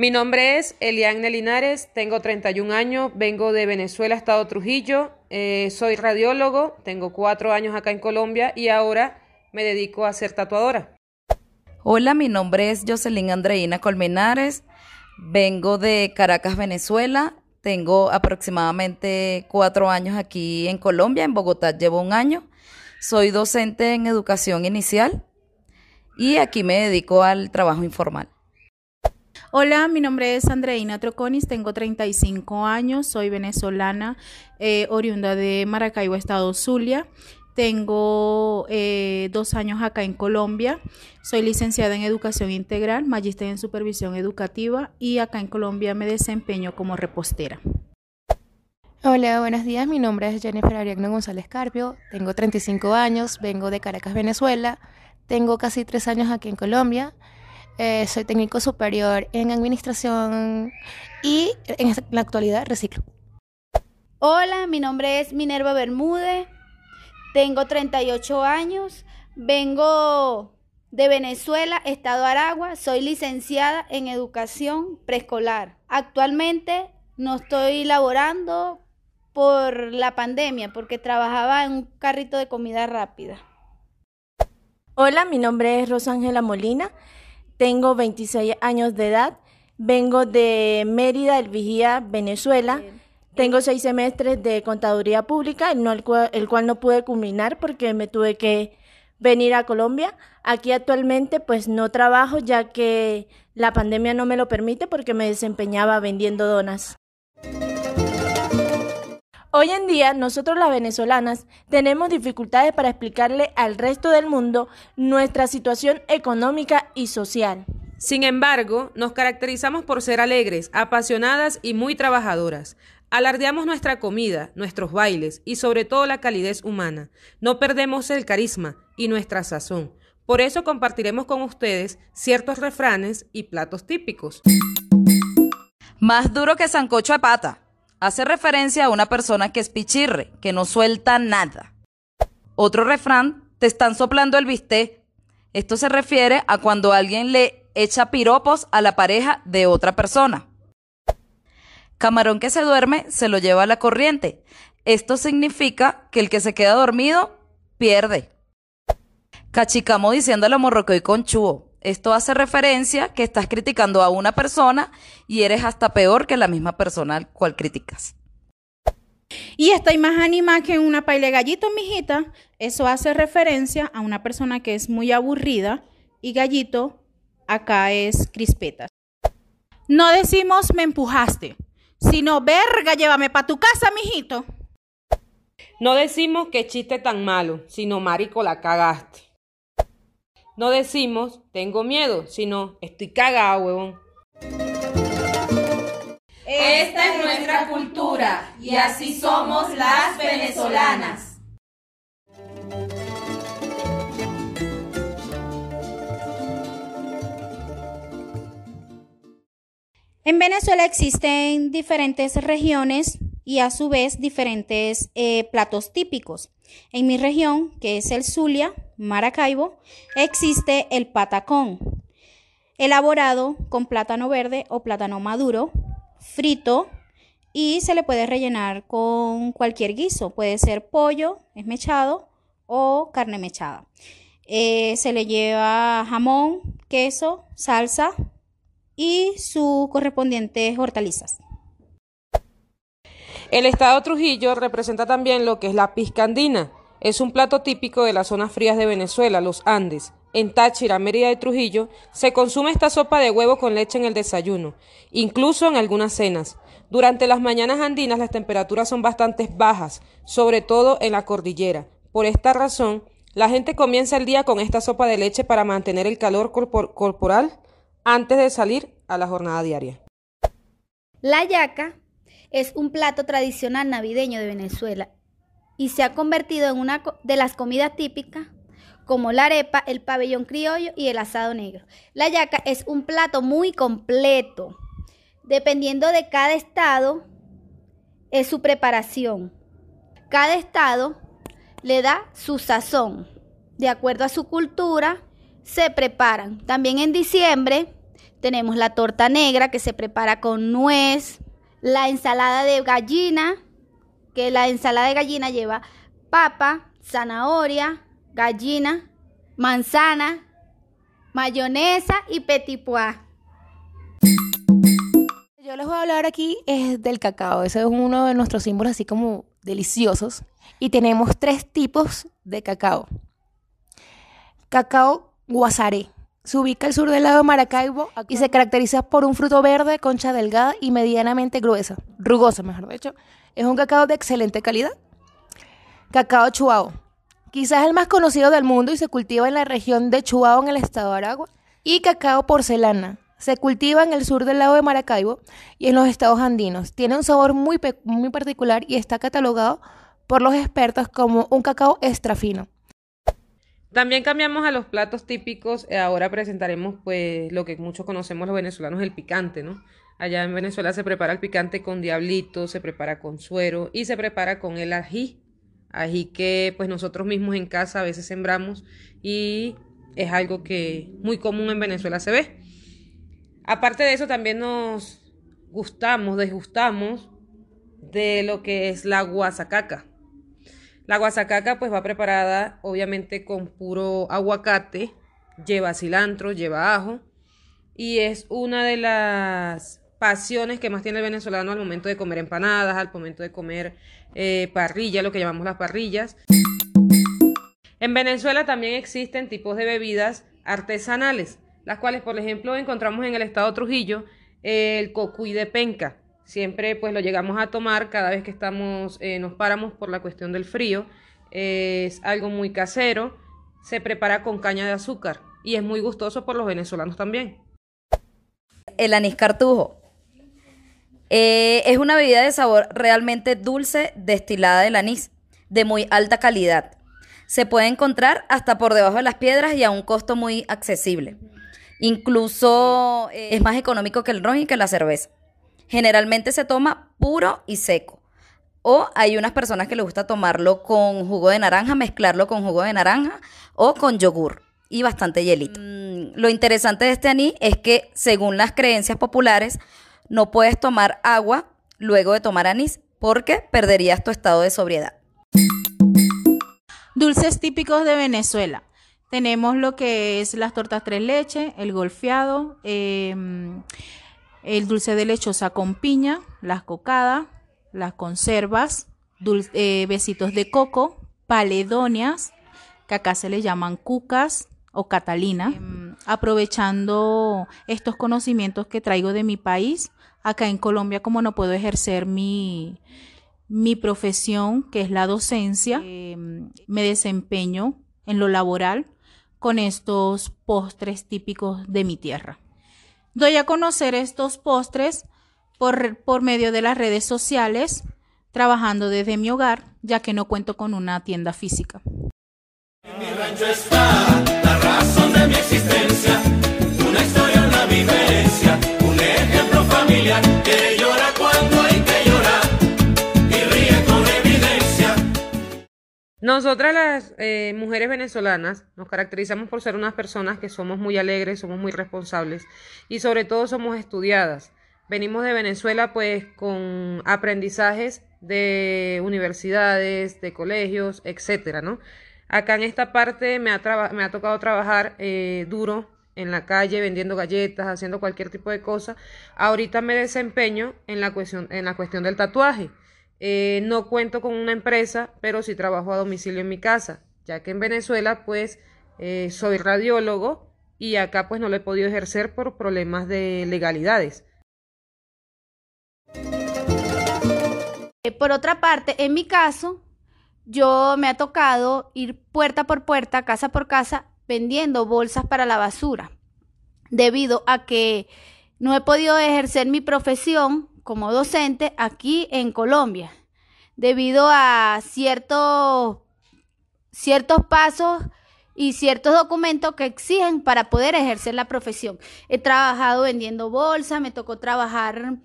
Mi nombre es Eliane Linares, tengo 31 años, vengo de Venezuela, Estado Trujillo, eh, soy radiólogo, tengo cuatro años acá en Colombia y ahora me dedico a ser tatuadora. Hola, mi nombre es Jocelyn Andreina Colmenares, vengo de Caracas, Venezuela, tengo aproximadamente cuatro años aquí en Colombia, en Bogotá llevo un año, soy docente en educación inicial y aquí me dedico al trabajo informal. Hola, mi nombre es Andreina Troconis, tengo 35 años, soy venezolana, eh, oriunda de Maracaibo, Estado Zulia. Tengo eh, dos años acá en Colombia. Soy licenciada en Educación Integral, magíster en Supervisión Educativa y acá en Colombia me desempeño como repostera. Hola, buenos días. Mi nombre es Jennifer Ariagno González Carpio. Tengo 35 años, vengo de Caracas, Venezuela. Tengo casi tres años aquí en Colombia. Eh, soy técnico superior en administración y en la actualidad reciclo. Hola, mi nombre es Minerva Bermúdez, tengo 38 años, vengo de Venezuela, Estado Aragua, soy licenciada en educación preescolar. Actualmente no estoy laborando por la pandemia porque trabajaba en un carrito de comida rápida. Hola, mi nombre es Rosángela Molina. Tengo 26 años de edad, vengo de Mérida, El Vigía, Venezuela. Tengo seis semestres de contaduría pública, el, cual, el cual no pude culminar porque me tuve que venir a Colombia. Aquí actualmente pues no trabajo ya que la pandemia no me lo permite porque me desempeñaba vendiendo donas. Hoy en día nosotros las venezolanas tenemos dificultades para explicarle al resto del mundo nuestra situación económica y social. Sin embargo, nos caracterizamos por ser alegres, apasionadas y muy trabajadoras. Alardeamos nuestra comida, nuestros bailes y sobre todo la calidez humana. No perdemos el carisma y nuestra sazón. Por eso compartiremos con ustedes ciertos refranes y platos típicos. Más duro que sancocho de pata hace referencia a una persona que es pichirre, que no suelta nada. Otro refrán, te están soplando el bistec. Esto se refiere a cuando alguien le echa piropos a la pareja de otra persona. Camarón que se duerme se lo lleva a la corriente. Esto significa que el que se queda dormido pierde. Cachicamo diciéndole morrocoy con chuo. Esto hace referencia que estás criticando a una persona y eres hasta peor que la misma persona al cual criticas. Y estoy más animada que una paile gallito, mijita. Eso hace referencia a una persona que es muy aburrida y gallito acá es crispeta. No decimos me empujaste, sino verga, llévame para tu casa, mijito. No decimos que chiste tan malo, sino marico la cagaste. No decimos tengo miedo, sino estoy cagado, huevón. Esta es nuestra cultura y así somos las venezolanas. En Venezuela existen diferentes regiones y a su vez diferentes eh, platos típicos. En mi región, que es el Zulia, Maracaibo, existe el patacón, elaborado con plátano verde o plátano maduro, frito y se le puede rellenar con cualquier guiso. Puede ser pollo esmechado o carne mechada. Eh, se le lleva jamón, queso, salsa y sus correspondientes hortalizas. El estado Trujillo representa también lo que es la pizca andina. Es un plato típico de las zonas frías de Venezuela, los Andes. En Táchira, Mérida y Trujillo se consume esta sopa de huevo con leche en el desayuno, incluso en algunas cenas. Durante las mañanas andinas las temperaturas son bastante bajas, sobre todo en la cordillera. Por esta razón, la gente comienza el día con esta sopa de leche para mantener el calor corporal antes de salir a la jornada diaria. La yaca es un plato tradicional navideño de Venezuela y se ha convertido en una de las comidas típicas como la arepa, el pabellón criollo y el asado negro. La yaca es un plato muy completo. Dependiendo de cada estado, es su preparación. Cada estado le da su sazón. De acuerdo a su cultura, se preparan. También en diciembre tenemos la torta negra que se prepara con nuez, la ensalada de gallina, que la ensalada de gallina lleva papa, zanahoria, gallina, manzana, mayonesa y petit pois. Yo les voy a hablar aquí es del cacao. Ese es uno de nuestros símbolos así como deliciosos. Y tenemos tres tipos de cacao. Cacao guasaré. Se ubica al sur del lago Maracaibo y se caracteriza por un fruto verde, concha delgada y medianamente gruesa, rugosa mejor dicho. Es un cacao de excelente calidad. Cacao chuao. Quizás el más conocido del mundo y se cultiva en la región de Chuao en el estado de Aragua. Y cacao porcelana. Se cultiva en el sur del lago de Maracaibo y en los estados andinos. Tiene un sabor muy, muy particular y está catalogado por los expertos como un cacao extra fino. También cambiamos a los platos típicos. Ahora presentaremos pues lo que muchos conocemos los venezolanos, el picante, ¿no? Allá en Venezuela se prepara el picante con diablito, se prepara con suero y se prepara con el ají. Ají que pues nosotros mismos en casa a veces sembramos y es algo que muy común en Venezuela se ve. Aparte de eso también nos gustamos, desgustamos de lo que es la guasacaca. La guasacaca pues va preparada obviamente con puro aguacate, lleva cilantro, lleva ajo y es una de las pasiones que más tiene el venezolano al momento de comer empanadas, al momento de comer eh, parrilla, lo que llamamos las parrillas. En Venezuela también existen tipos de bebidas artesanales, las cuales por ejemplo encontramos en el estado Trujillo el cocuy de penca. Siempre pues lo llegamos a tomar cada vez que estamos, eh, nos paramos por la cuestión del frío. es algo muy casero, se prepara con caña de azúcar y es muy gustoso por los venezolanos también. El anís cartujo. Eh, es una bebida de sabor realmente dulce destilada del anís, de muy alta calidad. Se puede encontrar hasta por debajo de las piedras y a un costo muy accesible. Incluso eh, es más económico que el ron y que la cerveza. Generalmente se toma puro y seco. O hay unas personas que les gusta tomarlo con jugo de naranja, mezclarlo con jugo de naranja o con yogur y bastante hielito. Mm, lo interesante de este anís es que, según las creencias populares, no puedes tomar agua luego de tomar anís porque perderías tu estado de sobriedad. Dulces típicos de Venezuela. Tenemos lo que es las tortas tres leches, el golfeado, em, el dulce de lechosa con piña, las cocadas, las conservas, eh, besitos de coco, paledonias, que acá se le llaman cucas o catalina. Em, aprovechando estos conocimientos que traigo de mi país, acá en Colombia, como no puedo ejercer mi, mi profesión, que es la docencia, em, me desempeño en lo laboral con estos postres típicos de mi tierra. Doy a conocer estos postres por, por medio de las redes sociales, trabajando desde mi hogar, ya que no cuento con una tienda física. mi rancho está la razón de mi existencia, Nosotras las eh, mujeres venezolanas nos caracterizamos por ser unas personas que somos muy alegres, somos muy responsables y sobre todo somos estudiadas. Venimos de Venezuela pues con aprendizajes de universidades, de colegios, etcétera, ¿no? Acá en esta parte me ha, me ha tocado trabajar eh, duro en la calle vendiendo galletas, haciendo cualquier tipo de cosa. Ahorita me desempeño en la cuestión, en la cuestión del tatuaje. Eh, no cuento con una empresa, pero sí trabajo a domicilio en mi casa, ya que en Venezuela pues eh, soy radiólogo y acá pues no lo he podido ejercer por problemas de legalidades. Eh, por otra parte, en mi caso, yo me ha tocado ir puerta por puerta, casa por casa, vendiendo bolsas para la basura, debido a que no he podido ejercer mi profesión como docente aquí en Colombia, debido a ciertos, ciertos pasos y ciertos documentos que exigen para poder ejercer la profesión. He trabajado vendiendo bolsas, me tocó trabajar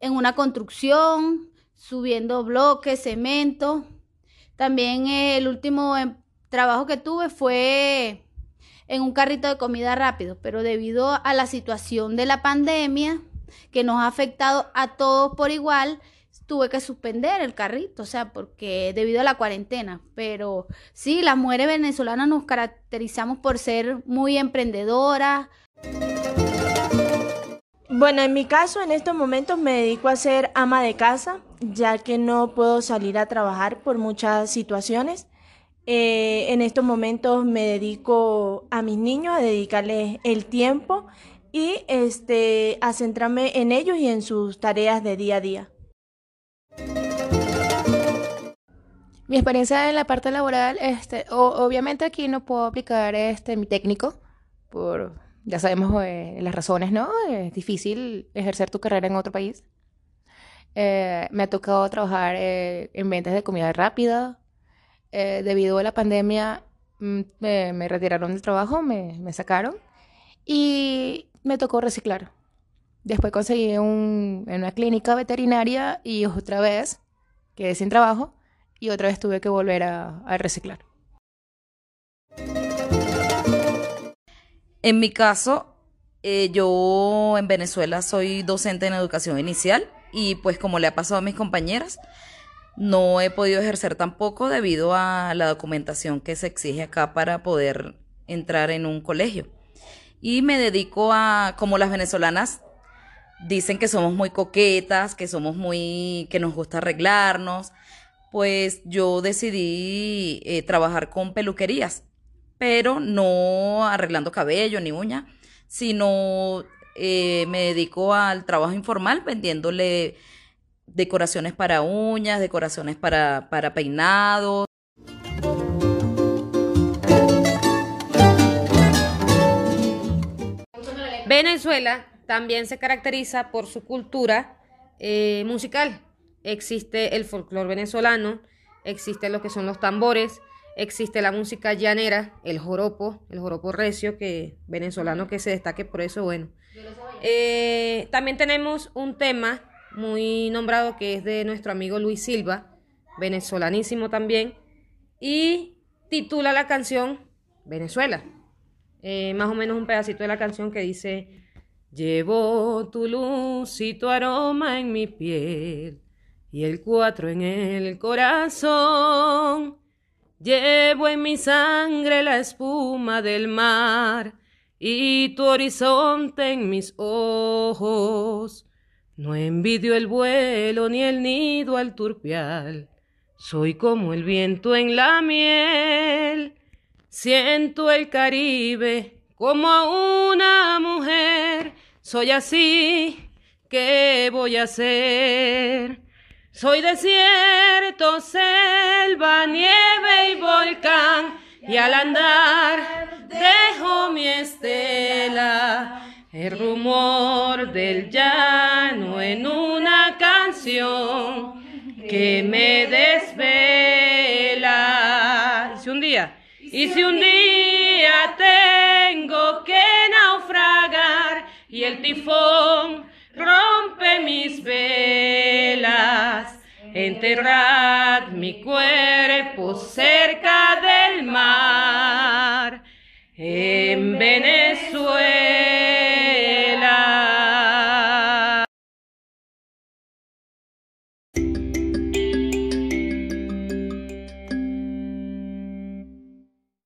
en una construcción, subiendo bloques, cemento. También el último em, trabajo que tuve fue en un carrito de comida rápido, pero debido a la situación de la pandemia que nos ha afectado a todos por igual, tuve que suspender el carrito, o sea, porque debido a la cuarentena. Pero sí, las mujeres venezolanas nos caracterizamos por ser muy emprendedoras. Bueno, en mi caso, en estos momentos me dedico a ser ama de casa, ya que no puedo salir a trabajar por muchas situaciones. Eh, en estos momentos me dedico a mis niños, a dedicarles el tiempo y este, a centrarme en ellos y en sus tareas de día a día. Mi experiencia en la parte laboral, este, obviamente aquí no puedo aplicar este mi técnico, por ya sabemos eh, las razones, ¿no? Es difícil ejercer tu carrera en otro país. Eh, me ha tocado trabajar eh, en ventas de comida rápida. debido a la pandemia mm, me, retiraron del trabajo, me, me, sacaron y me tocó reciclar. Después conseguí un, en una clínica veterinaria y otra vez quedé sin trabajo y otra vez tuve que volver a, reciclar. En mi caso, eh, yo en Venezuela soy docente en educación inicial y pues como le ha pasado a mis compañeras, no he podido ejercer tampoco debido a la documentación que se exige acá para poder entrar en un colegio. Y me dedico a, como las venezolanas dicen que somos muy coquetas, que somos muy, que nos gusta arreglarnos, pues yo decidí eh, trabajar con peluquerías, pero no arreglando cabello ni uña, sino eh, me dedico al trabajo informal vendiéndole decoraciones para uñas, decoraciones para, para peinados. Venezuela también se caracteriza por su cultura eh, musical existe el folclore venezolano, existe lo que son los tambores, existe la música llanera, el joropo, el joropo recio que venezolano que se destaque por eso, bueno. Eh, también tenemos un tema muy nombrado que es de nuestro amigo Luis Silva, venezolanísimo también, y titula la canción Venezuela. Eh, más o menos un pedacito de la canción que dice, llevo tu luz y tu aroma en mi piel y el cuatro en el corazón. Llevo en mi sangre la espuma del mar y tu horizonte en mis ojos. No envidio el vuelo ni el nido al turpial. Soy como el viento en la miel. Siento el Caribe como a una mujer. Soy así, ¿qué voy a hacer? Soy desierto, selva, nieve y volcán, y al andar dejo mi estela, el rumor del llano en una canción que me desvela. Si un día, y si un día tengo que naufragar y el tifón rompe mis velas, enterrad mi cuerpo cerca del mar.